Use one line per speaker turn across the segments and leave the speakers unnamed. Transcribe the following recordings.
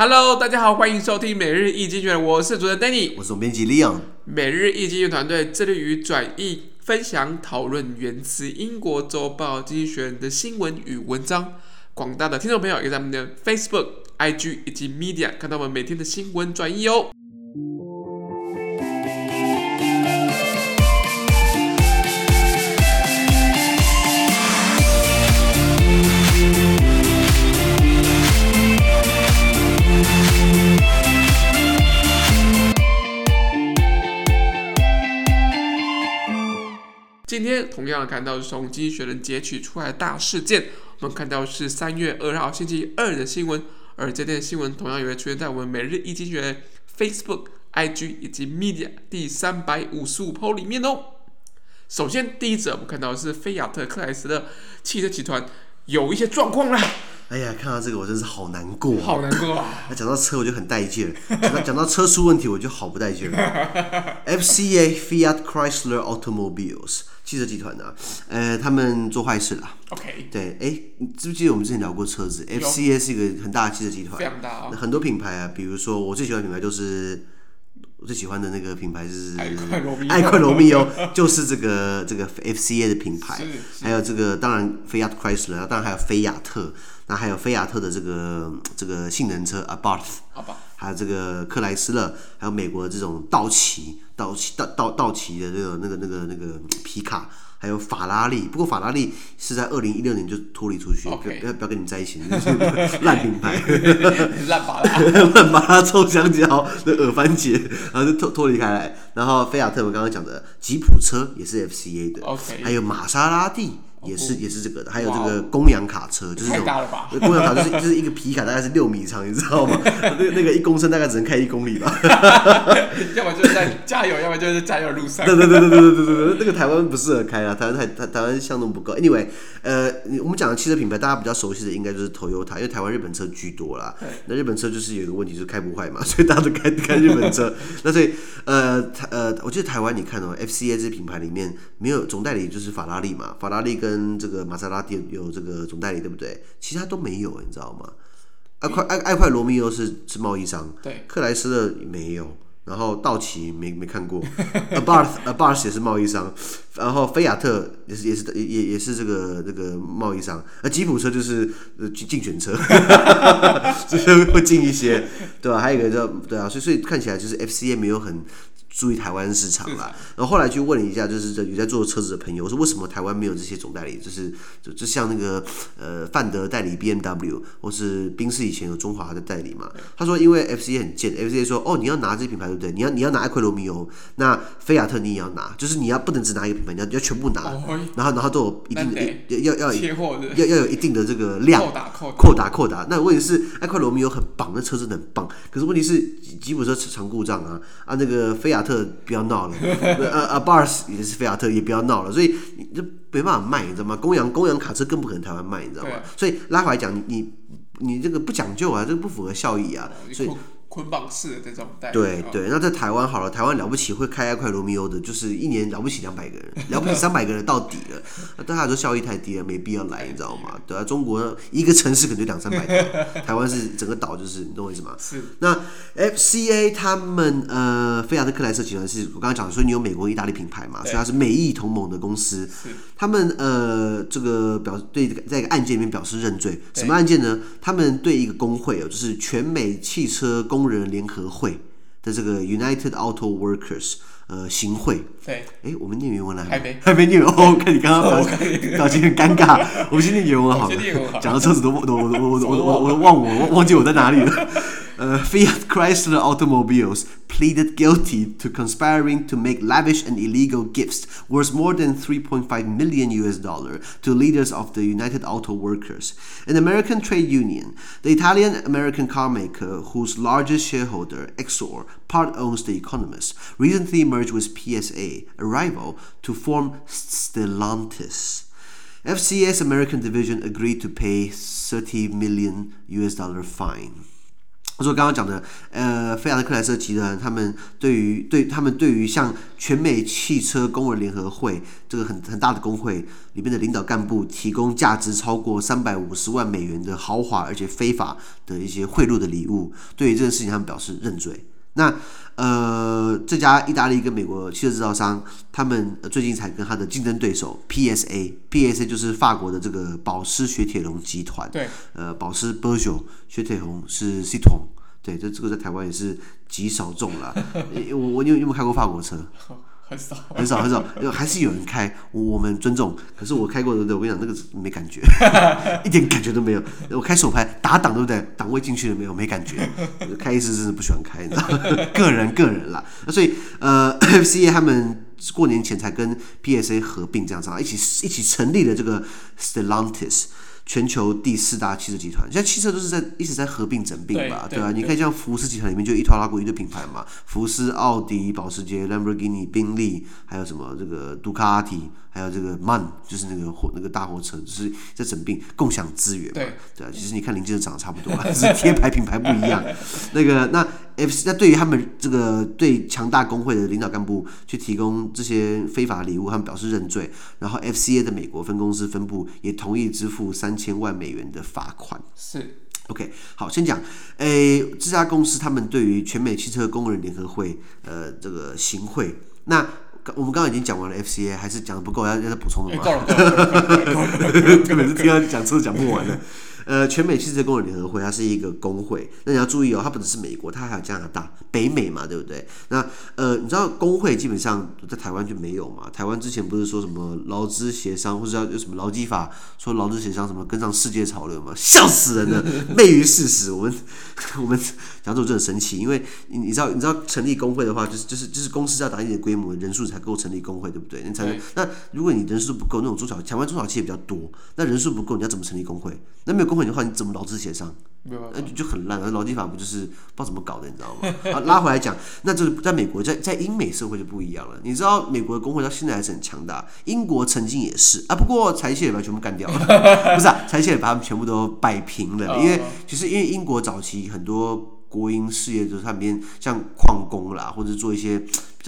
Hello，大家好，欢迎收听每日易经济学人，我是主持人 Danny，
我是总编辑 Leon。
每日易经济学团队致力于转译、分享、讨论源自英国周报《经济学人》的新闻与文章。广大的听众朋友也在我们的 Facebook、IG 以及 Media 看到我们每天的新闻转译哦。今天同样看到是从经济学人截取出来的大事件，我们看到是三月二号星期二的新闻，而这篇新闻同样也会出现在我们每日一经济学人 Facebook、IG 以及 Media 第三百五十五 po 里面哦。首先第一则，我们看到的是菲亚特克莱斯勒汽车集团有一些状况啦。
哎呀，看到这个我真是好难过，
好难过啊！
讲到车我就很带劲，讲到讲到车出问题我就好不带劲。FCA Fiat Chrysler Automobiles 汽车集团啊，呃，他们做坏事了。
OK，
对，哎，你记不记得我们之前聊过车子？FCA 是一个很大的汽车集团，
非常大
很多品牌啊，比如说我最喜欢的品牌就是。我最喜欢的那个品牌是爱快罗密欧，就是这个这个 FCA 的品牌，还有这个当然菲亚特 Chrysler，当然还有菲亚特，那还有菲亚特的这个这个性能车 Abarth，还有这个克莱斯勒，还有美国的这种道奇道奇道道道奇的这个那个那个那个皮卡。还有法拉利，不过法拉利是在二零一六年就脱离出去.不要不要跟你在一起，烂品牌，
烂巴拉，
烂巴拉臭香蕉的耳番茄，然后就脱脱离开来。然后菲亚特，我刚刚讲的吉普车也是 FCA 的，okay. 还有玛莎拉蒂。也是也是这个的，还有这个公羊卡车，就是这种公羊卡就是就是一个皮卡，大概是六米长，你知道吗？那那个一公升大概只能开一公里吧。
要么就是在加油，要么就是加油路上。
对对对对对对对对，那个台湾不适合开啊，台湾台台台湾巷弄不够。Anyway，呃，我们讲的汽车品牌，大家比较熟悉的应该就是 Toyota，因为台湾日本车居多啦。那日本车就是有一个问题，就是开不坏嘛，所以大家都开开日本车。那所以呃台呃，我记得台湾你看哦，FCA 这些品牌里面没有总代理，就是法拉利嘛，法拉利跟跟这个玛莎拉蒂有这个总代理，对不对？其他都没有，你知道吗？爱快爱爱快罗密欧是是贸易商，对，克莱斯勒没有，然后道奇没没看过，Abarth Abarth 也是贸易商，然后菲亚特也是也是也也是这个这个贸易商，那吉普车就是呃竞选车，就是会进一些，对吧？还有一个叫对啊，所以所以看起来就是 FCA 没有很。注意台湾市场啦，然后后来去问了一下，就是有在做车子的朋友，我说为什么台湾没有这些总代理？就是就就像那个呃范德代理 BMW，或是宾士以前有中华的代理嘛。他说因为 FCA 很贱，FCA 说哦你要拿这品牌对不对？你要你要拿爱快罗密欧，那菲亚特你也要拿，就是你要不能只拿一个品牌，你要要全部拿，然后然后都有一定的要要要要有一定的这个 量，扩大扩大。那问题是爱快罗密欧很棒，那车真的很棒，可是问题是吉普车常故障啊啊那个菲亚。特不要闹了，呃呃，Abarth 也是菲亚特，也不要闹了，所以你这没办法卖，你知道吗？公羊公羊卡车更不可能台湾卖，你知道吗？所以拉回来讲，你你你这个不讲究啊，这个不符合效益啊，所以。
捆绑式的这种待遇，
对对，那在台湾好了，台湾了不起会开一块罗密欧的，就是一年了不起两百个人，了不起三百个人到底了，那大家说效益太低了，没必要来，你知道吗？对啊，中国一个城市可能就两三百个，台湾是整个岛，就是你懂我意思吗？是。那 FCA 他们呃，菲亚特克莱斯集团是我刚刚讲的，所以你有美国、意大利品牌嘛，所以它是美意同盟的公司。他们呃，这个表对在一个案件里面表示认罪，什么案件呢？他们对一个工会哦，就是全美汽车工工人联合会的这个 United Auto Workers 呃行会，对，哎，我们念原文了还没，还没。念完。哦，看你刚刚表表情很尴尬，我们先念原文好了。讲到车子都都我我我我我我忘我忘记我在哪里了。Uh, 呃，Fiat Chrysler Automobiles pleaded guilty to conspiring to make lavish and illegal gifts worth more than 3.5 million US dollar to leaders of the United Auto Workers, an American trade union. The Italian-American carmaker, whose largest shareholder, Exor, part owns The Economist, recently merged with PSA, a rival, to form Stellantis. FCA's American division agreed to pay 30 million US dollar fine. 他说刚刚讲的，呃，菲亚特克莱斯集团，他们对于对他们对于像全美汽车工人联合会这个很很大的工会里面的领导干部提供价值超过三百五十万美元的豪华而且非法的一些贿赂的礼物，对于这件事情他们表示认罪。那呃，这家意大利跟美国汽车制造商，他们最近才跟他的竞争对手 PSA，PSA 就是法国的这个保时雪铁龙集团，
对，
呃，保时 Peugeot 雪铁龙是 Citroën，对，这这个在台湾也是极少众了。我我你有你有没有开过法国车？
很少，
很少，很少，还是有人开，我们尊重。可是我开过的，我跟你讲，那个没感觉，一点感觉都没有。我开手排打档，对不对？档位进去了没有？没感觉。开一次真的不喜欢开，你知道吗？个人个人啦。那所以呃，FCA 他们过年前才跟 PSA 合并，这样子啊，一起一起成立了这个 Stellantis。全球第四大汽车集团，现在汽车都是在一直在合并整并吧，对吧、啊？你看像福斯集团里面就一拖拉国一堆品牌嘛，福斯、奥迪、保时捷、兰博基尼、宾利，还有什么这个杜卡迪，还有这个 MAN，就是那个货那个大货车，就是在整并共享资源嘛，对，对啊。其实你看零件都长得差不多，只是贴牌品牌不一样。那个那。F 那对于他们这个对强大工会的领导干部去提供这些非法礼物，他们表示认罪。然后 FCA 的美国分公司分部也同意支付三千万美元的罚款。
是
，OK，好，先讲，诶、欸，这家公司他们对于全美汽车工人联合会，呃，这个行贿，那我们刚刚已经讲完了 FCA，还是讲的不够，要要再补充的吗？够了，根本是听他讲车讲不完的。呃，全美汽车工人联合会，它是一个工会。那你要注意哦，它不只是美国，它还有加拿大、北美嘛，对不对？那呃，你知道工会基本上在台湾就没有嘛？台湾之前不是说什么劳资协商，或者要有什么劳基法，说劳资协商什么跟上世界潮流嘛？笑死人了，昧于事实。我们我们讲这种真的神奇，因为你你知道你知道成立工会的话，就是就是就是公司要达一定的规模，人数才够成立工会，对不对？你才能。那如果你人数不够，那种中小台湾中小企业比较多，那人数不够，你要怎么成立工会？那没有工会的话，你怎么劳资协商？那就就很烂。而劳基法不就是不知道怎么搞的，你知道吗？啊，拉回来讲，那就是在美国，在在英美社会就不一样了。你知道美国的工会到现在还是很强大，英国曾经也是啊。不过柴契尔把全部干掉了，不是啊，柴契尔把他们全部都摆平了。因为其实因为英国早期很多。国营事业就是他们边像矿工啦，或者做一些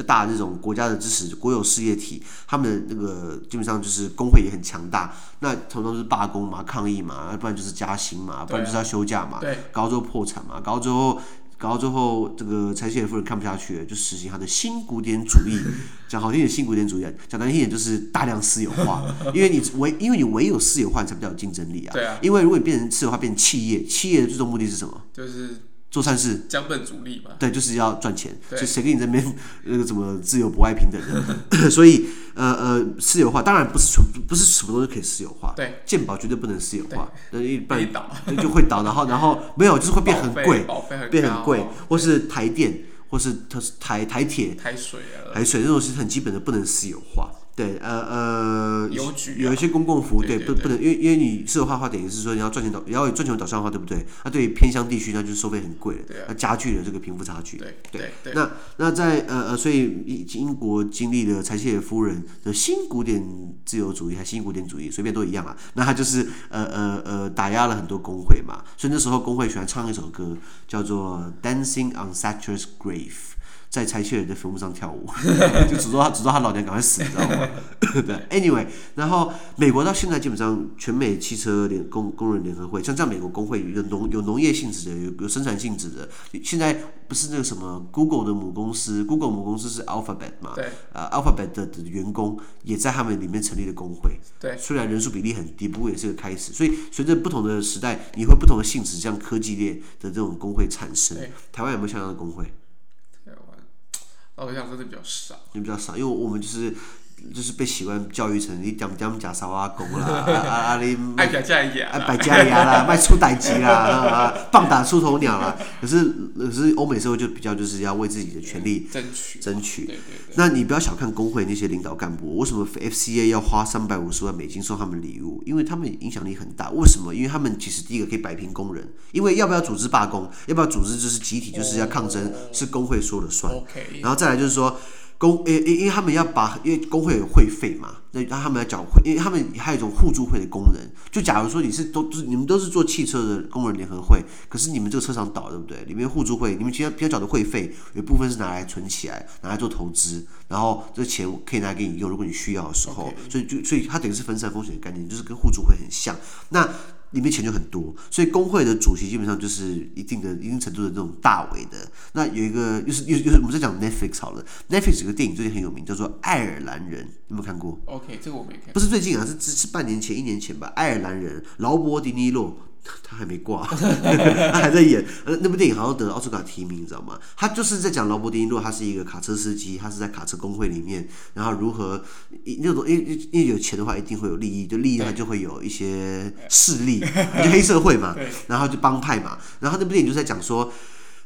大的那种国家的支持国有事业体，他们的那个基本上就是工会也很强大。那通常是罢工嘛、抗议嘛，不然就是加薪嘛，不然就是要休假嘛，搞到最后破产嘛，搞到最后搞到最后这个柴契尔夫人看不下去了，就实行他的新古典主义。讲好听点，新古典主义；讲难听点，就是大量私有化。因为你唯因为你唯有私有化，你才比较有竞争力啊。对啊。因为如果你变成私有化，变成企业，企业的最终目的是什么？就是。做善事，
将本逐利嘛。
对，就是要赚钱。所以谁跟你这边那个什么自由博爱平等的？所以呃呃，私有化当然不是全不是什么东西可以私有化。对，健保绝对不能私有化，那一般 就会倒。然后然后没有，就是会变很贵，变很贵，或是台电，或是它是台台铁、
台水啊，
台水这种是很基本的，不能私有化。对，呃呃，有、啊、有一些公共服务，对，不不能，因为因为你私有化的话，等于是说你要赚钱导，你要有赚钱导向的话，对不对？那对于偏乡地区，那就是收费很贵了，那、啊、加剧了这个贫富差距。对对，对，那那在呃呃，所以英英国经历了柴契尔夫人的新古典自由主义，还新古典主义，随便都一样啊。那他就是呃呃呃，打压了很多工会嘛，所以那时候工会喜欢唱一首歌，叫做《Dancing on Thatcher's Grave》。在柴契尔的坟墓上跳舞，就诅咒他，诅咒他老娘赶快死，你知道吗？对，Anyway，然后美国到现在基本上全美汽车联工工人联合会，像这样美国工会有农有农业性质的，有有生产性质的。现在不是那个什么 Google 的母公司，Google 母公司是 Alphabet 嘛？对。呃，Alphabet 的的员工也在他们里面成立了工会。对。虽然人数比例很低，不过也是个开始。所以随着不同的时代，你会不同的性质，像科技链的这种工会产生。台湾有没有像样的工会？
我想真的比较少，
也比较少，因为我们就是。就是被习惯教育成你点点假沙瓦工啦，啊啊啊你
爱假假牙，
爱摆假牙啦，卖出代志啦，啊棒打出头鸟啦。可是可是欧美社会就比较就是要为自己的权利争取争取。对对对。那你不要小看工会那些领导干部，为什么 FCA 要花三百五十万美金送他们礼物？因为他们影响力很大。为什么？因为他们其实第一个可以摆平工人，因为要不要组织罢工，要不要组织就是集体就是要抗争，是工会说了算。然后再来就是说。工，因因因为他们要把，因为工会有会费嘛，那让他们来缴会，因为他们还有一种互助会的功能。就假如说你是都是你们都是做汽车的工人联合会，可是你们这个车厂倒，对不对？里面互助会，你们平常平常缴的会费有一部分是拿来存起来，拿来做投资，然后这钱可以拿来给你用，如果你需要的时候。所以就所以它等于是分散风险的概念，就是跟互助会很像。那里面钱就很多，所以工会的主席基本上就是一定的、一定程度的这种大伟的。那有一个，又是又又是我们在讲 Netflix 好了，Netflix 有个电影最近很有名，叫做《爱尔兰人》，有没有看过
？OK，这个我没看。
不是最近啊，是是半年前、一年前吧，《爱尔兰人》，劳勃·迪尼洛。他还没挂，他还在演。呃，那部电影好像得了奥斯卡提名，你知道吗？他就是在讲劳勃·迪尼洛，他是一个卡车司机，他是在卡车工会里面，然后如何那种，因为因为有钱的话，一定会有利益，就利益他就会有一些势力，就黑社会嘛，然后就帮派嘛。然后那部电影就在讲说，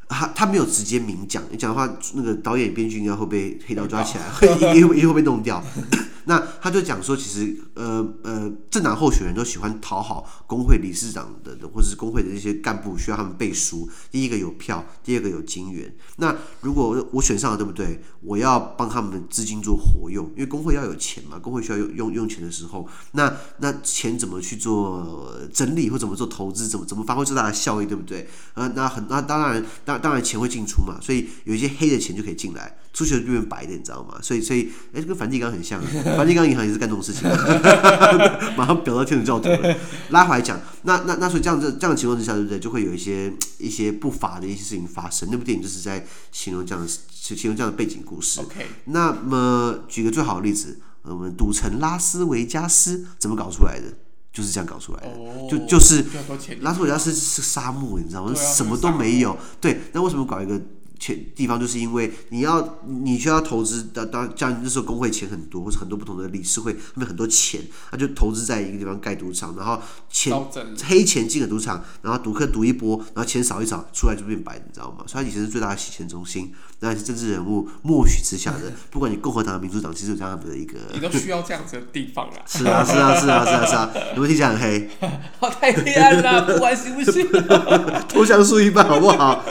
他他没有直接明讲，你讲的话，那个导演编剧应该会被黑道抓起来，会也会也会被弄掉。那他就讲说，其实呃呃，政党候选人都喜欢讨好工会理事长的，或者是工会的这些干部，需要他们背书。第一个有票，第二个有金援。那如果我选上了，对不对？我要帮他们资金做活用，因为工会要有钱嘛，工会需要用用用钱的时候，那那钱怎么去做整理，或怎么做投资，怎么怎么发挥最大的效益，对不对？呃，那很那当然，当当然钱会进出嘛，所以有一些黑的钱就可以进来。出去就变白的，你知道吗？所以，所以，哎、跟梵蒂冈很像，梵蒂冈银行也是干这种事情，马上表到天主教徒了。拉回来讲，那那那所以这样子这样的情况之下，对不对？就会有一些一些不法的一些事情发生。那部电影就是在形容这样的形容这样的背景故事。
OK，
那么举个最好的例子，我们赌城拉斯维加斯怎么搞出来的？就是这样搞出来的，哦、就就是拉斯维加斯是沙漠，你知道吗？啊、什么都没有。对，那为什么搞一个？钱地方就是因为你要你需要投资的，当像那时候工会钱很多，或者很多不同的理事会，他们很多钱，他就投资在一个地方盖赌场，然后钱黑钱进了赌场，然后赌客赌一波，然后钱扫一扫出来就变白，你知道吗？所以他以前是最大的洗钱中心，那也是政治人物默许之下的。不管你共和党、民主党，其实有这样子的一个，
你都需要这样子的地方啊。
是啊，是啊，是啊，是啊，是啊，有没有听起来很黑？
好，太黑暗了，不玩行不行？
投降输一半好不好？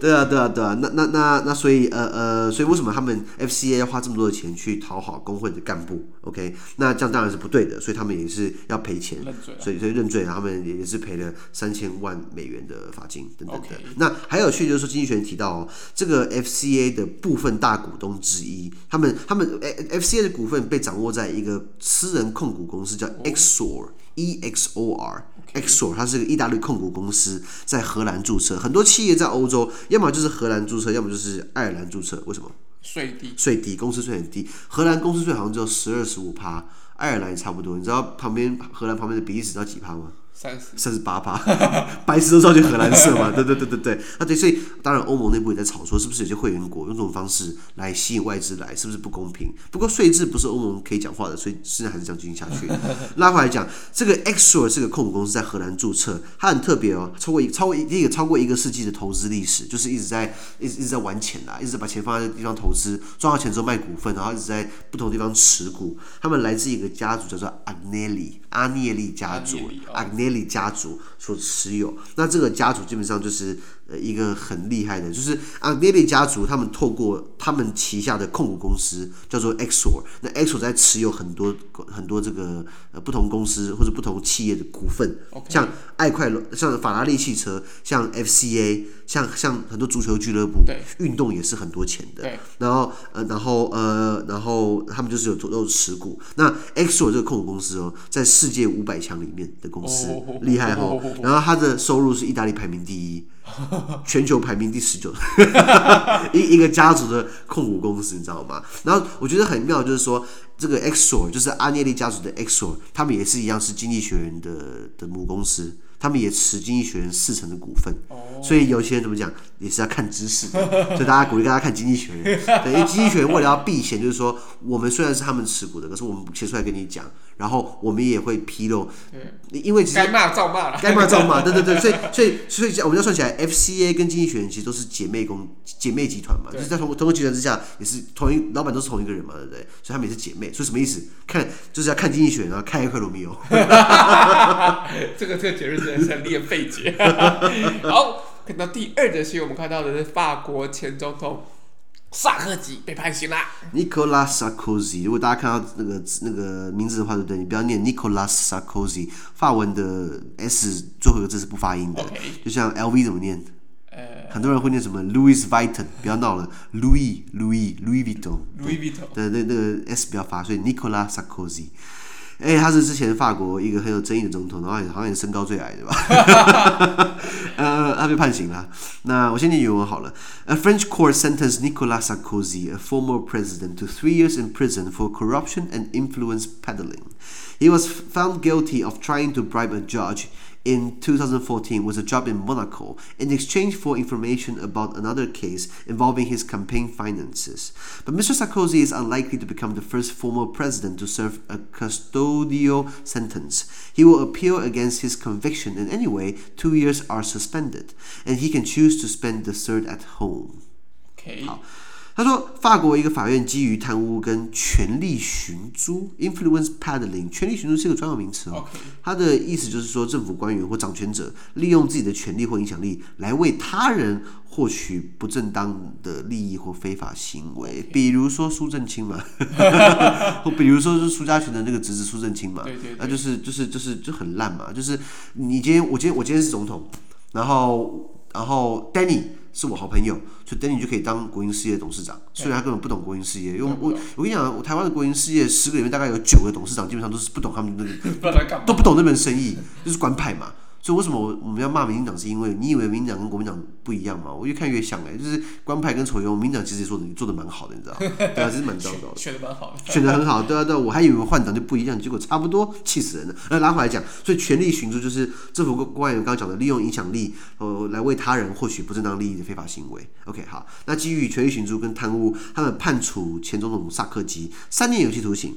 对啊，对啊，对啊，那那那那，所以呃呃，所以为什么他们 FCA 要花这么多的钱去讨好工会的干部？OK，那这样当然是不对的，所以他们也是要赔钱，所以所以认罪，他们也是赔了三千万美元的罚金等等的。那还有趣就是说，经济学人提到哦，这个 FCA 的部分大股东之一，他们他们 FCA 的股份被掌握在一个私人控股公司叫 Exor。E X O R，Exor，它是个意大利控股公司，在荷兰注册。很多企业在欧洲，要么就是荷兰注册，要么就是爱尔兰注册。为什么？
税低，
税低，公司税很低。荷兰公司税好像只有十二十五趴，爱尔兰也差不多。你知道旁边荷兰旁边的比利时知道几趴吗？三十八趴，白石都造就荷兰色嘛？对对对对对，啊对，所以当然欧盟内部也在吵说，是不是有些会员国用这种方式来吸引外资来，是不是不公平？不过税制不是欧盟可以讲话的，所以现在还是这样进行下去。拉回来讲，这个 Exor 这个控股公司在荷兰注册，它很特别哦，超过一超过一个超过一个世纪的投资历史，就是一直在一直一直在玩钱啦，一直在把钱放在地方投资，赚到钱之后卖股份，然后一直在不同地方持股。他们来自一个家族叫做 Agnelli 阿涅利家族，Agnelli 家族所持有，那这个家族基本上就是呃一个很厉害的，就是阿涅利家族，他们透过他们旗下的控股公司叫做 Exor，那 Exor 在持有很多很多这个呃不同公司或者不同企业的股份.像爱快乐，像法拉利汽车，像 FCA，像像很多足球俱乐部，运动也是很多钱的，然后呃然后呃然后他们就是有都有持股，那 Exor 这个控股公司哦，在世界五百强里面的公司。Oh. 厉害哦，然后它的收入是意大利排名第一，全球排名第十九，一一个家族的控股公司，你知道吗？然后我觉得很妙，就是说这个 Exor 就是阿涅利家族的 Exor，他们也是一样是经济学人的的母公司。他们也持经济学人四成的股份，oh. 所以有些人怎么讲也是要看知识，所以大家鼓励大家看经济学人。对，因为经济学人为了要避嫌，就是说我们虽然是他们持股的，可是我们写出来跟你讲，然后我们也会披露，对因为该
骂照骂了，
该骂照骂，对对对，所以 所以所以我们要算起来，FCA 跟经济学人其实都是姐妹公姐妹集团嘛，就是在同同个集团之下，也是同一老板都是同一个人嘛，对不对？所以他们也是姐妹，所以什么意思？看就是要看经济学人，然后看一块罗密欧。
这个这个结论。成立费解。好，看到第二则新闻，我们看到的是法国前总统萨科齐被判刑啦。
Nicolas Sarkozy，如果大家看到那个那个名字的话，对不对？你不要念 Nicolas Sarkozy，法文的 S 最后一个字是不发音的，Okay. 就像 LV 怎么念？呃，很多人会念什么 Louis Vuitton，不要闹了，Louis Louis Louis Vuitton，Louis
Vuitton，
对对，那个 S 不要发，所以 Nicolas Sarkozy。哎，他是之前法国一个很有争议的总统，然后好像也身高最矮，对吧？呃，他被判刑了。那我先念原文好了。A French court sentenced Nicolas Sarkozy, a former president, to three years in prison for corruption and influence peddling. He was found guilty of trying to bribe a judge. In 2014 was a job in Monaco in exchange for information about another case involving his campaign finances. But Mr. Sarkozy is unlikely to become the first former president to serve a custodial sentence. He will appeal against his conviction, and anyway, two years are suspended, and he can choose to spend the third at home.
Okay.
他说，法国一个法院基于贪污跟权力寻租 （influence peddling），权力寻租是一个专有名词哦。它的意思就是说，政府官员或掌权者利用自己的权力或影响力来为他人获取不正当的利益或非法行为。比如说苏正清嘛，或比如说是苏家全的那个侄子苏正清嘛，那就是就是就是就很烂嘛。就是你今天我今天我今天是总统，然后然后 Danny。是我好朋友，所以 Danny 就可以当国营事业董事长。虽然他根本不懂国营事业，因为我我跟你讲，我台湾的国营事业十个里面大概有九个董事长基本上都是不懂他们那个，都不懂那门生意，就是官派嘛。所以为什么我们要骂民进党？是因为你以为民进党跟国民党不一样吗？我越看越像哎、欸，就是官派跟酬庸，民进党其实做的做的蛮好的，你知道吗？对啊，其实蛮糟糕的。
选的蛮好的，
选的很好，对啊对啊，我还以为换党就不一样，结果差不多，气死人了。那拉回来讲，所以权力寻租就是政府官员刚刚讲的，利用影响力呃来为他人获取不正当利益的非法行为。OK，好，那基于权力寻租跟贪污，他们判处前总统萨科齐三年有期徒刑。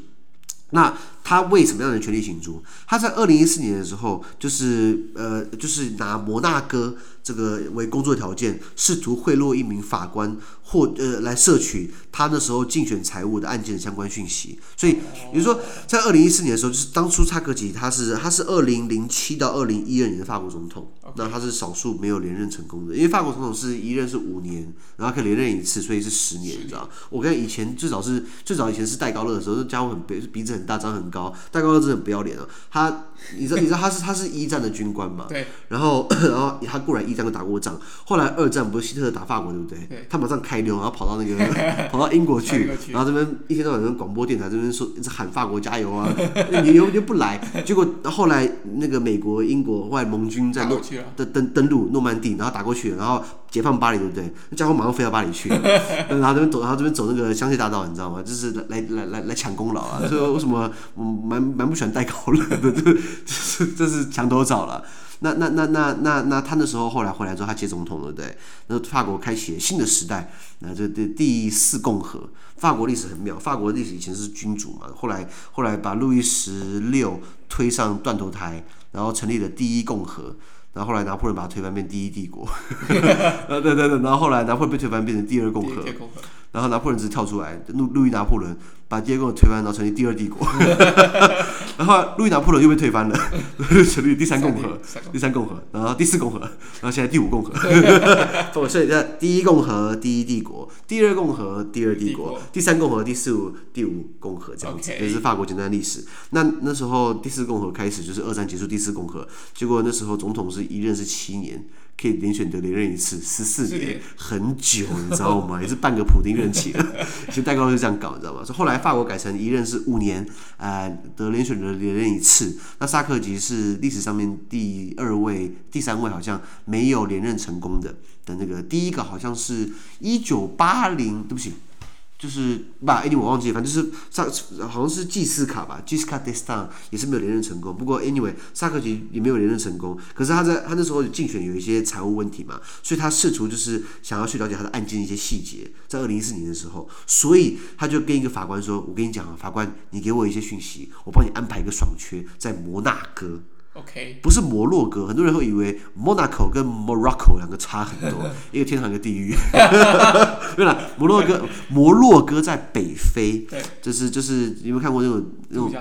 那他为什么样的权力寻租？他在二零一四年的时候，就是呃，就是拿摩纳哥这个为工作条件，试图贿赂一名法官。或呃，来摄取他那时候竞选财务的案件的相关讯息，所以比如说在二零一四年的时候，就是当初萨科齐他是他是二零零七到二零一二年的法国总统那他是少数没有连任成功的，因为法国总统是一任是五年，然后可以连任一次，所以是十年，你知道？我跟以前最早是最早以前是戴高乐的时候，那家伙很鼻鼻子很大，长很高，戴高乐真的很不要脸啊！他你知道你知道他是他是一战的军官嘛？对。然后 然后他固然一战都打过仗，后来二战不是希特勒打法国对不对？对。他马上开溜。然后跑到那个 跑到英国去，然后这边一天到晚跟广播电台这边说一直喊法国加油啊，你又又不来，结果后来那个美国、英国外盟军在诺登登登陆诺曼底，然后打过去，然后解放巴黎，对不对？那家伙马上飞到巴黎去，然后这边走，然后这边走那个香榭大道，你知道吗？就是来来来来抢功劳啊！所以为什么我蛮蛮不喜欢戴高乐的？这是这是墙头草了。那那那那那那他那时候后来回来之后，他接总统了，对，那法国开启了新的时代，那这这第四共和，法国历史很妙，法国历史以前是君主嘛，后来后来把路易十六推上断头台，然后成立了第一共和，然后后来拿破仑把他推翻变第一帝国，对对对，然后后来拿破仑被推翻变成第二共和，然后拿破仑只是跳出来，路路易拿破仑。把第二共和推翻，然后成立第二帝国。然后路易拿破仑又被推翻了，成立第三共和，第三共和，然后第四共和，然后现在第五共和。所以在第一共和，第一帝国；第二共和，第二帝国；第三共和，第四五第五共和这样子。这是法国简单的历史。那那时候第四共和开始就是二战结束，第四共和。结果那时候总统是一任是七年。可以连选得连任一次，十四年，很久，你知道吗？也是半个普丁任期了。其实戴高乐是这样搞，你知道吗？所以后来法国改成一任是五年，呃，得连选得连任一次。那萨科齐是历史上面第二位、第三位，好像没有连任成功的的那个，第一个好像是一九八零，对不起。就是把，any 我忘记，反正就是萨好像是季斯卡吧，Giscard d'Estaing 也是没有连任成功。不过 anyway 萨科齐也没有连任成功。可是他在他那时候竞选有一些财务问题嘛，所以他试图就是想要去了解他的案件一些细节。在二零一四年的时候，所以他就跟一个法官说：“我跟你讲啊，法官，你给我一些讯息，我帮你安排一个爽缺在摩纳哥。”
OK，
不是摩洛哥，很多人会以为 Monaco 跟 Morocco 两个差很多，一个天堂一个地狱。对了，摩洛哥，摩洛哥在北非，对，就是就是，你有没有看过那种那种？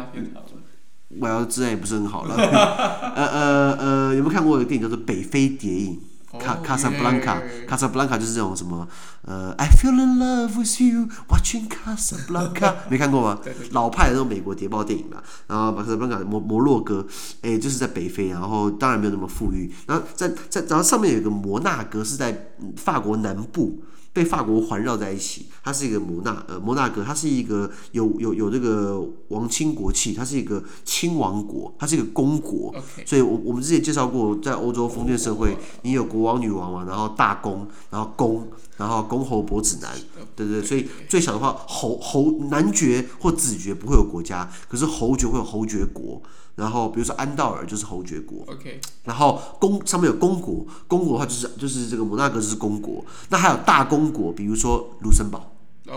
我要自然也不是很好了。呃呃呃，有没有看过一个电影叫做《北非谍影》？卡卡萨布兰卡，卡萨布兰卡就是这种什么呃，I feel in love with you watching Casablanca，没看
过吗？
老派的那种美国谍报电影嘛。然后卡萨布兰卡摩摩洛哥，哎，就是在北非，然后当然没有那么富裕。然后在在然后上面有一个摩纳哥，是在法国南部。被法国环绕在一起，它是一个摩纳呃摩纳哥，它是一个有有有这个王亲国戚，它是一个亲王国，它是一个公
国。
所以我我们之前介绍过，在欧洲封建社会，你有国王、女王嘛，然后大公，然后公，然后公侯伯子男，对对对。所以最小的话，侯侯男爵或子爵不会有国家，可是侯爵会有侯爵国。然后比如说安道尔就是侯爵国
，OK。
然后公上面有公国，公国的话就是就是这个摩纳哥就是公国。那还有大公国，比如说卢森堡.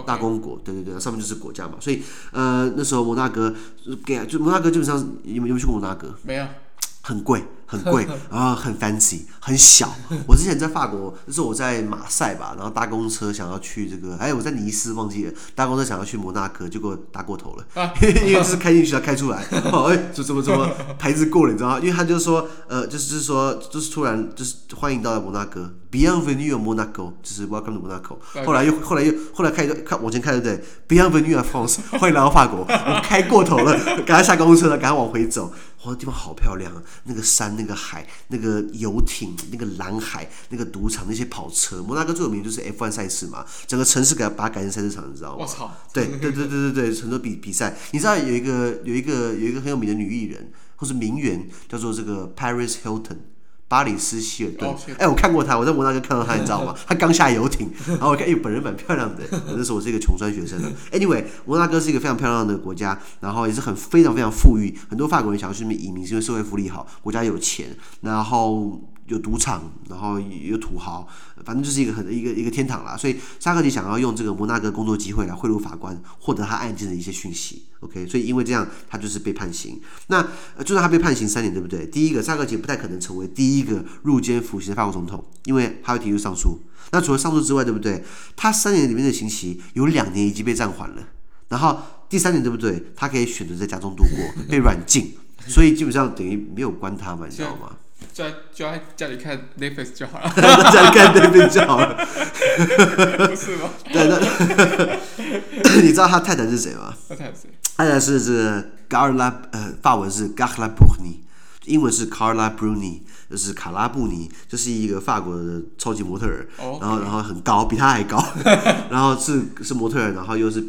大公国，对对对，上面就是国家嘛。所以呃那时候摩纳哥给就摩纳哥基本上有没有去过摩纳哥？
没有。
很贵，很贵，然 后很 fancy，很小。我之前在法国，就是我在马赛吧，然后搭公车想要去这个，哎，我在尼斯忘记了，搭公车想要去摩纳哥，结果搭过头了，因为是开进去要开出来，哦，哎，就怎么怎么牌子过了，你知道吗？因为他就说，呃，就是就是说，就是突然就是欢迎到了摩纳哥，Bienvenue à Monaco，就是 Welcome to Monaco。后来又后来又后来开开往前开对不对？Bienvenue à France，欢迎来到法国。我开过头了，赶快下公车了，赶快往回走。哇，地方好漂亮啊！那个山，那个海，那个游艇，那个蓝海，那个赌场，那些跑车。摩纳哥最有名就是 F1 赛事嘛，整个城市给它把它改成赛车场，你知道吗？
我操！
对对对对对对，很多比比赛。你知道有一个有一个有一个很有名的女艺人或是名媛，叫做这个 Paris Hilton。巴里斯希尔顿，哎、欸，我看过他，我在摩纳哥看到他，你知道吗？他刚下游艇，然后我看，哎、欸，本人蛮漂亮的。那时候我是一个穷酸学生。Anyway，摩纳哥是一个非常漂亮的国家，然后也是很非常非常富裕，很多法国人想要去那边移民，是因为社会福利好，国家有钱，然后。有赌场，然后有土豪，反正就是一个很一个一个天堂啦。所以沙克提想要用这个摩纳哥工作机会来贿赂法官，获得他案件的一些讯息。OK，所以因为这样，他就是被判刑。那就算他被判刑三年，对不对？第一个，沙克提不太可能成为第一个入监服刑的法国总统，因为他会提出上诉。那除了上诉之外，对不对？他三年里面的刑期有两年已经被暂缓了，然后第三年，对不对？他可以选择在家中度过，被软禁，所以基本上等于没有关他嘛，你知道吗？
就在就在家里看 Netflix 就好了，
在 家里看 Netflix 就好了，
不是吗？
对，那 你知道他太太是谁吗？
他太太是谁？
太太是这个 Carla，呃，法文是 Carla Bruni，英文是 Carla Bruni，就是卡拉布尼，就是一个法国的超级模特儿，oh, okay. 然后然后很高，比他还高，然后是是模特儿，然后又是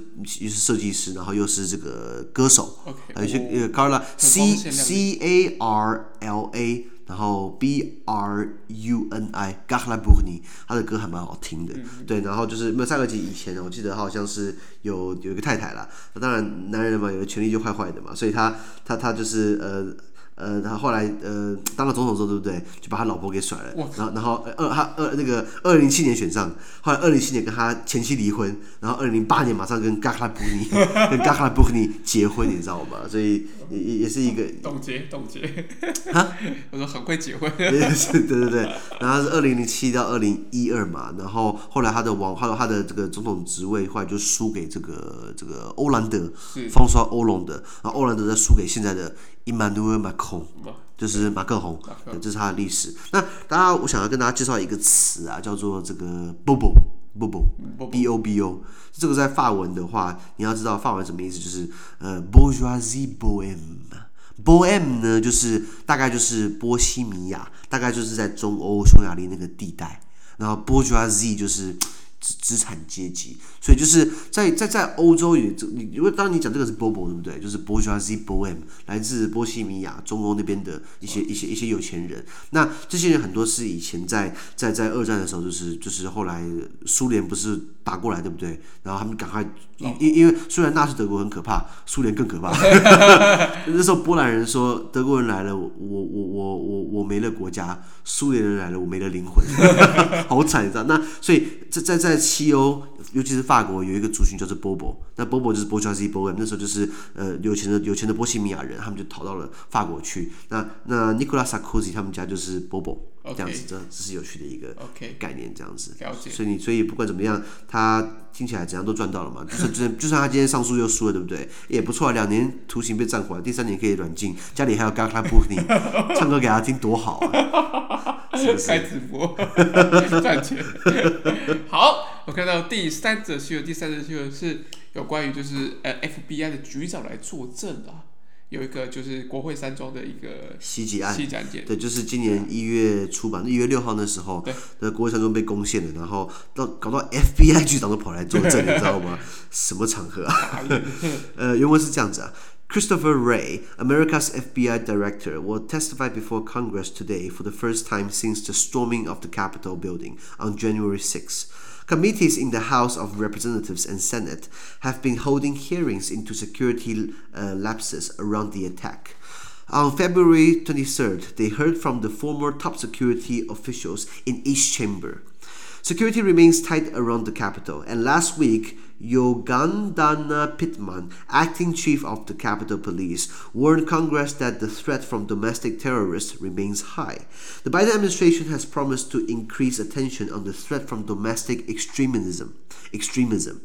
又是设计师，然后又是这个歌手，okay. 还有些 Carla C C A R L A。然后 B R U N I，Carla Bruni，他的歌还蛮好听的，嗯、对。然后就是没有萨科齐以前，我记得他好像是有有一个太太啦。当然男人嘛，有的权力就坏坏的嘛，所以他他他就是呃。呃，他后来呃当了总统之后，对不对？就把他老婆给甩了，然后然后二他二那个二零零七年选上，后来二零零七年跟他前妻离婚，然后二零零八年马上跟 Carla Bruni 跟 Carla Bruni 结婚，你知道吗？所以也也也是一个
冻结冻结啊！我说很会结婚，
也是对对对，然后是二零零七到二零一二嘛，然后后来他的王，后来他的这个总统职位后来就输给这个这个欧兰德，方刷欧龙的，然后欧兰德再输给现在的。Emmanuel Macron 就是马克宏，对，这是他的历史。那大家，我想要跟大家介绍一个词啊，叫做这个 Bobo，Bobo，B O B O。这个在法文的话，你要知道法文什么意思，就是呃，Bourgeoisie Bohème，Bohème 呢，就是大概就是波西米亚，大概就是在中欧匈牙利那个地带。然后 Bourgeoisie 就是。资产阶级，所以就是在在在欧洲也这你因为当你讲这个是 Bobo 对不对？就是 Bourgeoisie Bohème 来自波西米亚中欧那边的一些一些一些有钱人。那这些人很多是以前在在在二战的时候，就是就是后来苏联不是打过来对不对？然后他们赶快因因因为虽然纳粹德国很可怕，苏联更可怕。那时候波兰人说德国人来了，我我我我我没了国家；苏联人来了，我没了灵魂，好惨，你知道？那所以在在在。西欧，尤其是法国，有一个族群叫做 Bobo，那 Bobo 就是波乔西波恩那时候就是呃有钱的有钱的波西米亚人，他们就逃到了法国去。那那 Nicolas Sarkozy 他们家就是 Bobo。这样子这这是有趣的一个概念，这样子。
了解。
所以你所以不管怎么样，他听起来怎样都赚到了嘛。就算就算就算他今天上诉又输了，对不对？也不错啊，两年徒刑被暂缓，第三年可以软禁，家里还有 Gaga Booty 唱歌给他听，多好啊！是不是？
开直播 赚钱。好，我看到第三则新闻，第三则新闻是有关于就是呃 FBI 的局长来作证啊。有一个就是国会山庄的一个
袭击案，
袭击案件，
对，就是今年一月初吧，一月六号那时候，对，的国会山庄被攻陷了，然后到搞到 FBI 局长都跑来作证，你知道吗？什么场合啊？呃，原文是这样子啊，Christopher Wray, America's FBI director, will testify before Congress today for the first time since the storming of the Capitol building on January 6th. Committees in the House of Representatives and Senate have been holding hearings into security uh, lapses around the attack. On February 23rd, they heard from the former top security officials in each chamber. Security remains tight around the Capitol, and last week, Yogandana Pittman, acting chief of the Capitol Police, warned Congress that the threat from domestic terrorists remains high. The Biden administration has promised to increase attention on the threat from domestic extremism. Extremism.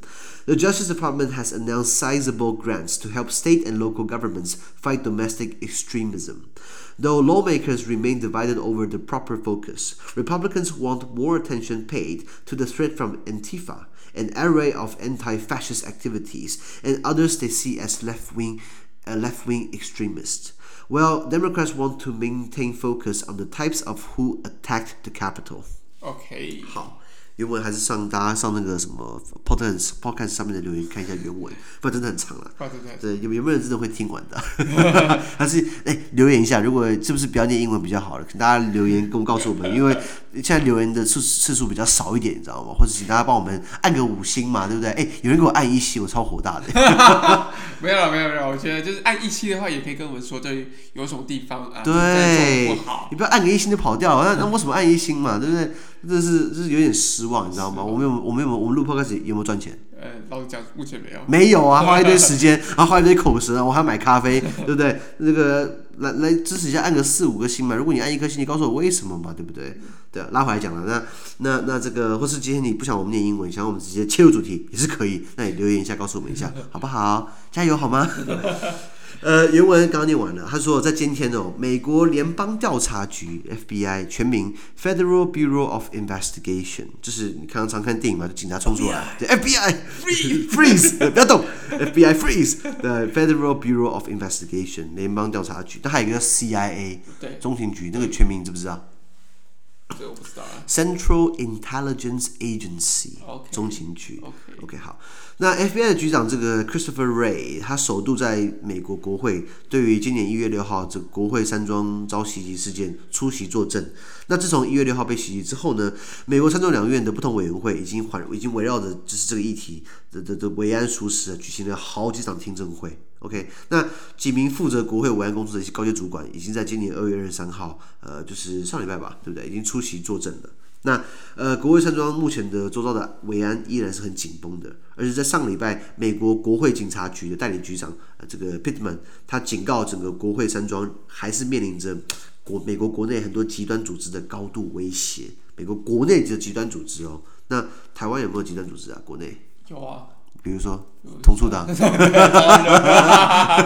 The Justice Department has announced sizable grants to help state and local governments fight domestic extremism. Though lawmakers remain divided over the proper focus, Republicans want more attention paid to the threat from Antifa, an array of anti-fascist activities, and others they see as left-wing, uh, left-wing extremists. Well, Democrats want to maintain focus on the types of who attacked the Capitol.
Okay.
好。原文还是上大家上那个什么 podcast podcast 上面的留言看一下原文，不然真的很长了。对，有有没有人真的会听完的？还是哎、欸、留言一下，如果是不是不要念英文比较好了？请大家留言跟我告诉我们，因为现在留言的次次数比较少一点，你知道吗？或者请大家帮我们按个五星嘛，对不对？哎、欸，有人给我按一星，我超火大的。
没有了，没有没有，我觉得就是按一星的话，也可以跟我们说，这有什么地方啊？
对，你不要按个一星就跑掉，那那为什么按一星嘛？对不对？这是这是有点失望，你知道吗？我们有我们有我们录 podcast 有没有赚钱？
呃，老实讲，目前没有。
没有啊，花一堆时间，然后花一堆口舌，我还要买咖啡，对不对？那个来来支持一下，按个四五个星嘛。如果你按一颗星，你告诉我为什么嘛，对不对？对，拉回来讲了，那那那这个，或是今天你不想我们念英文，想我们直接切入主题也是可以，那你留言一下，告诉我们一下，好不好？加油好吗？呃，原文刚刚念完了。他说，在今天哦，美国联邦调查局 FBI 全名 Federal Bureau of Investigation，就是你常常看电影嘛，就警察冲出来，对 FBI freeze freeze，不要动，FBI freeze，对 Federal Bureau of Investigation 联邦调查局，但还有一个叫 CIA，对，中情局，那个全名你知不知道？
这我不知道啊。
Central Intelligence Agency，中情局。OK，好。那 FBI 的局长这个 Christopher Wray，他首度在美国国会对于今年一月六号这国会山庄遭袭击事件出席作证。那自从一月六号被袭击之后呢，美国参众两院的不同委员会已经环已经围绕着就是这个议题的的的维安疏失举行了好几场听证会。OK，那几名负责国会维安工作的一些高阶主管，已经在今年二月二十三号，呃，就是上礼拜吧，对不对？已经出席作证了。那呃，国会山庄目前的周遭的维安依然是很紧绷的，而且在上礼拜，美国国会警察局的代理局长呃，这个 Pittman 他警告整个国会山庄还是面临着国美国国内很多极端组织的高度威胁。美国国内的极端组织哦，那台湾有没有极端组织啊？国内
有啊，
比如说统促党、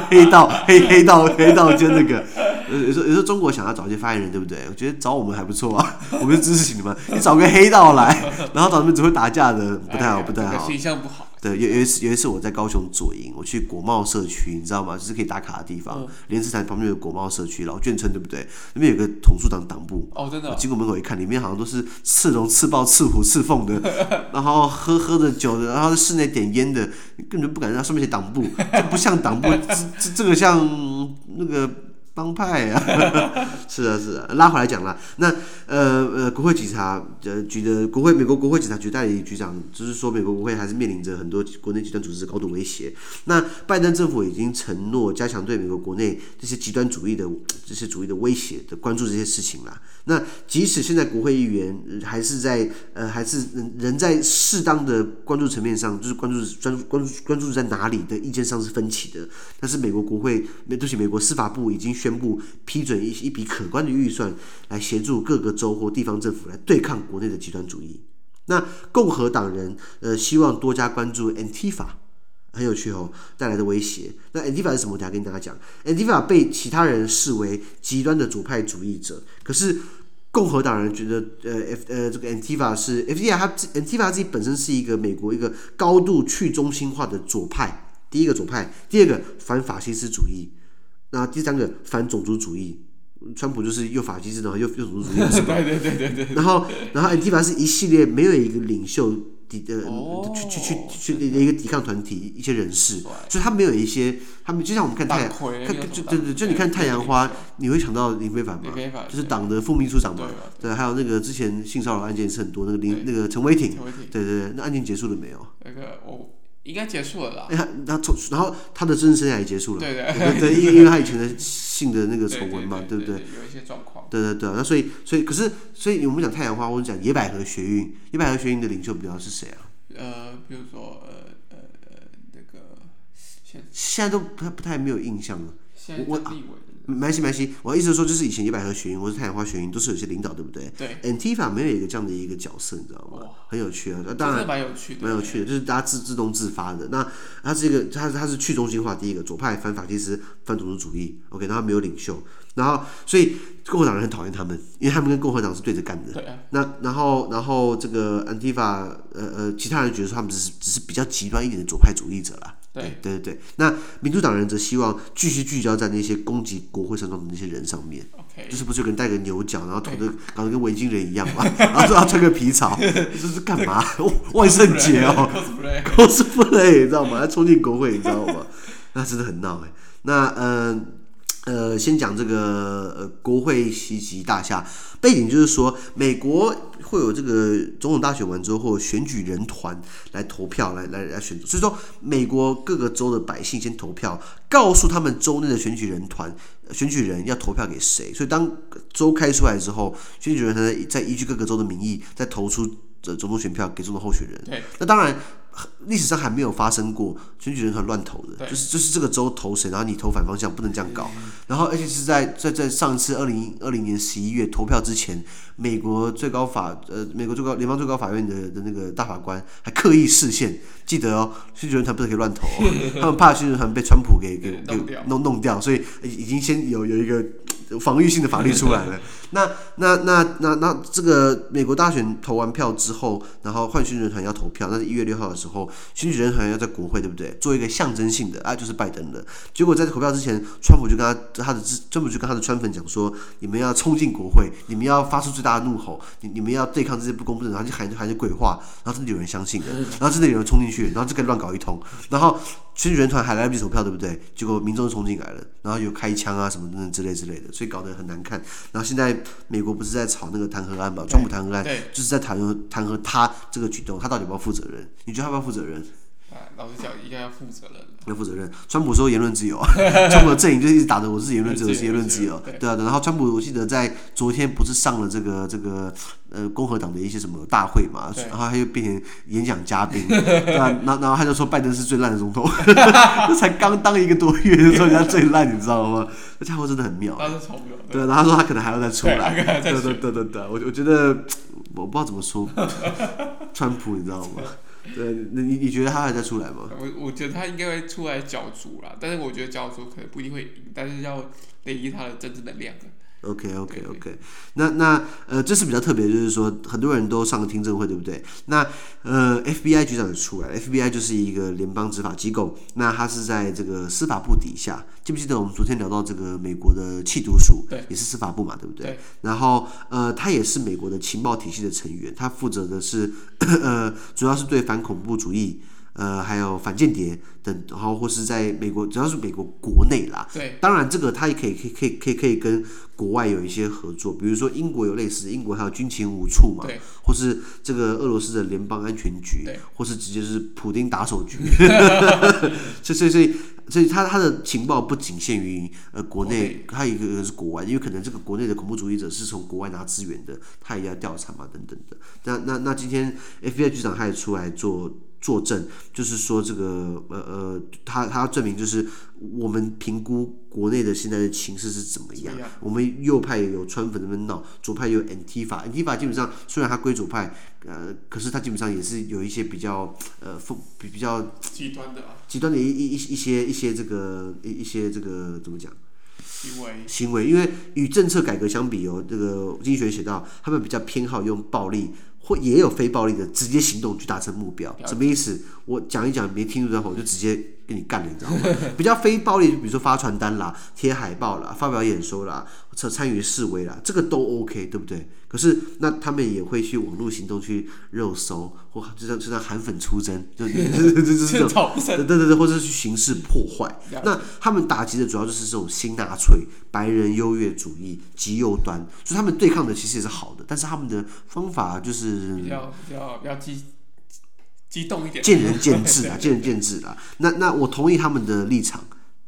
黑道、黑黑道、黑道就那个。有时候，有时候中国想要找一些发言人，对不对？我觉得找我们还不错啊，我们是支持你们。你找个黑道来，然后找他们只会打架的，不太好，不太好。
形象不好。
对，有有一次，有一次我在高雄左营，我去国贸社区，你知道吗？就是可以打卡的地方。莲池潭旁边有国贸社区，老眷村，对不对？那边有个统促党党部。
哦，真的。
经过门口一看，里面好像都是刺龙、刺豹、刺虎、刺凤的，然后喝喝着酒的，然后在室内点烟的，根本不敢让上面写党部，这不像党部，这这这个像那个。帮派啊，是啊是啊，拉回来讲了。那呃呃，国会警察呃局的国会美国国会警察局代理局长，就是说美国国会还是面临着很多国内极端组织的高度威胁。那拜登政府已经承诺加强对美国国内这些极端主义的这些主义的威胁的关注这些事情了。那即使现在国会议员还是在呃还是人人在适当的关注层面上，就是关注专关注关注在哪里的意见上是分歧的。但是美国国会，对不起，美国司法部已经。宣布批准一一笔可观的预算，来协助各个州或地方政府来对抗国内的极端主义。那共和党人呃希望多加关注 Antifa，很有趣哦，带来的威胁。那 Antifa 是什么？我等下跟大家讲。Antifa 被其他人视为极端的左派主义者，可是共和党人觉得呃 F 呃这个 Antifa 是 FDR 他 Antifa 自己本身是一个美国一个高度去中心化的左派，第一个左派，第二个反法西斯主义，那第三个反种族主义。川普就是又法西斯，然后又又种族主义，
对对对对对。
然后，然后 Antifa 是一系列没有一个领袖抵呃、哦、去去去去的一个抵抗团体，一些人士，所以他没有一些，他们就像我们看太阳，看就对对，就你看太阳花，你会想到林非凡嘛？就是党的副秘书长嘛？对，还有那个之前性骚扰案件是很多，那个林那个陈伟霆，对对对，那案件结束了没有？
那个我。应该结束了啦。
他他从然后他的真实生涯也结束了。
对对
对，因为因为他以前的性的那个丑闻嘛，对不对？
有一些状况。
对对对，那所以所以可是所以我们讲太阳花，或者讲野百合学运，野百合学运的领袖比较是谁啊？
呃，比如说呃呃呃那个现
现在都不太不太没有印象了。
现在我。
没关系，没关系。我的意思说，就是以前野百合学运或者太阳花学运都是有些领导，对不对？
对。
Antifa 没有一个这样的一个角色，你知道吗？
哦、
很有趣啊，当然
蛮有趣的，
蛮有趣的，就是大家自自动自发的。那它是一个，它它是去中心化，第一个左派反法西斯反种族主义，OK，然后没有领袖，然后所以共和党人很讨厌他们，因为他们跟共和党是对着干的。
对啊。
那然后然后这个 Antifa，呃呃，其他人觉得说他们只是只是比较极端一点的左派主义者啦。对对对对，那民主党人则希望继续聚焦在那些攻击国会山庄的那些人上面.就是不是有人戴个牛角，然后涂的搞得跟维京人一样嘛，然后说要穿个皮草，这是干嘛？万圣节哦，cosplay，cosplay，你知道吗？要冲进国会，你知道吗？那真的很闹哎。那嗯。呃呃，先讲这个呃，国会袭击大厦背景，就是说美国会有这个总统大选完之后，选举人团来投票，来来来选择。所以说，美国各个州的百姓先投票，告诉他们州内的选举人团、选举人要投票给谁。所以当州开出来之后，选举人团再依据各个州的民意，再投出这总统选票给总统候选人。
对，
那当然。历史上还没有发生过选举人很乱投的，就是就是这个州投谁，然后你投反方向，不能这样搞。然后而且是在在在上一次二零二零年十一月投票之前，美国最高法呃美国最高联邦最高法院的的那个大法官还刻意视线，记得哦，选举人团不是可以乱投哦，他们怕选举人团被川普给给给弄弄掉，所以已经先有有一个。防御性的法律出来了，那那那那那这个美国大选投完票之后，然后换选举人团要投票，那是一月六号的时候，选举人团要在国会，对不对？做一个象征性的啊，就是拜登的。结果在投票之前，川普就跟他他的川普就跟他的川粉讲说：“你们要冲进国会，你们要发出最大的怒吼，你你们要对抗这些不公不正。”然后就喊就喊些鬼话，然后真的有人相信了，然后真的有人冲进去，然后就可以乱搞一通，然后。选举人团还来不及投票，对不对？结果民众就冲进来了，然后有开枪啊什么等等之类之类的，所以搞得很难看。然后现在美国不是在炒那个弹劾案嘛？川普弹劾案，就是在弹劾弹劾他这个举动，他到底要不要负责任？你觉得他要不要负责任？
老实讲，应该要负责任。
要负责任。川普说言论自由，川普的阵营就一直打着我是言论自由，是言论自由。对啊，然后川普我记得在昨天不是上了这个这个呃共和党的一些什么大会嘛，然后他又变成演讲嘉宾，对啊，然后然后他就说拜登是最烂的总统，这才刚当一个多月就说人家最烂，你知道吗？这家伙真的很妙。对，然后他说他可能还要再出来。对对对对对，我我觉得我不知道怎么说，川普你知道吗？对，那你你觉得他还在出来吗？
我我觉得他应该会出来角逐啦，但是我觉得角逐可能不一定会赢，但是要累积他的真正能量。
OK OK OK，那那呃，这是比较特别，就是说很多人都上了听证会，对不对？那呃，FBI 局长也出来了，FBI 就是一个联邦执法机构，那他是在这个司法部底下，记不记得我们昨天聊到这个美国的缉毒署，
对，
也是司法部嘛，对不对？
对。
然后呃，他也是美国的情报体系的成员，他负责的是呃，主要是对反恐怖主义。呃，还有反间谍等，然后或是在美国，主要是美国国内啦。
对，
当然这个他也可以，可以，可以，可以，可以跟国外有一些合作，比如说英国有类似，英国还有军情五处嘛，
对，
或是这个俄罗斯的联邦安全局，
对，
或是直接是普丁打手局。所以，所以，所以，所以他他的情报不仅限于呃国内，还有一个是国外，因为可能这个国内的恐怖主义者是从国外拿资源的，他也要调查嘛，等等的。那那那今天 FBI 局长他也出来做。作证，就是说这个呃呃，他他要证明就是我们评估国内的现在的情势是怎么
样。
我们右派有川粉那边闹，左派有 Antifa，Antifa 基本上虽然它归左派，呃，可是它基本上也是有一些比较呃风比比较
极端的
极端的一一一一些一些这个一一些这个怎么讲？
行为
行为，因为与政策改革相比哦，这个经济学写到，他们比较偏好用暴力或也有非暴力的直接行动去达成目标。什么意思？我讲一讲，没听懂的话，我就直接跟你干了，你知道吗？比较非暴力，比如说发传单啦、贴海报啦、发表演说啦、参参与示威啦，这个都 OK，对不对？可是那他们也会去网络行动去肉搜，或就像就像韩粉出征，就就就就这种，对对对，或者是去刑事破坏。那他们打击的主要就是这种新纳粹、白人优越主义、极右端，所以他们对抗的其实也是好的，但是他们的方法就是
比较比较比较激激动一点，
见仁见智啊，见仁见智啊。那那我同意他们的立场，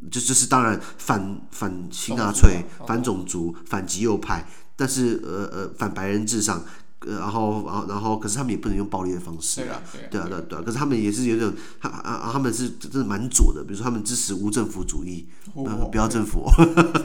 就就是当然反反新纳粹、反种族、反极右派。但是呃呃反白人至上，呃然后然后然后可是他们也不能用暴力的方式，
对啊对啊
对啊对。啊，对啊，可是他们也是有点，他啊他们是真的蛮左的，比如说他们支持无政府主义，呃不要政府，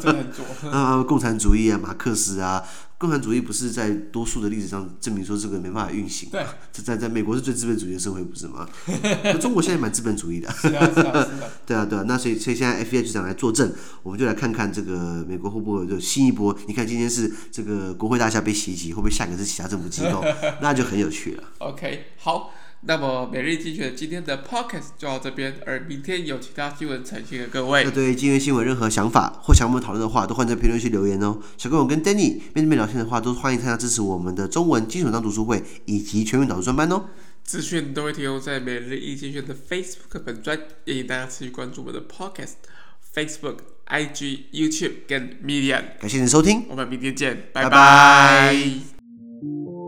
真的很左，
啊共产主义啊马克思啊。共产主义不是在多数的历史上证明说这个没办法运行？对，在在美国是最资本主义的社会，不是吗？中国现在蛮资本主义的。
是啊是啊是啊。
对啊对啊，那所以所以现在 FBI 局长来作证，我们就来看看这个美国会不会有新一波？你看今天是这个国会大厦被袭击，会不会下一个是其他政府机构？那就很有趣了。
OK，好。那么每日精选今天的 podcast 就到这边，而明天有其他新闻呈现给各位。
那对今天新闻任何想法或想我们讨论的话，都欢迎在评论区留言哦。想跟我跟 Danny 面对面聊天的话，都欢迎参加支持我们的中文精选当读书会以及全民导读专班哦。
资讯都会提供在每日一精选的 Facebook 本专，也请大家持续关注我们的 podcast、Facebook、IG、YouTube 跟 Medium。
感谢您的收听，
我们明天见，拜
拜拜。
拜拜。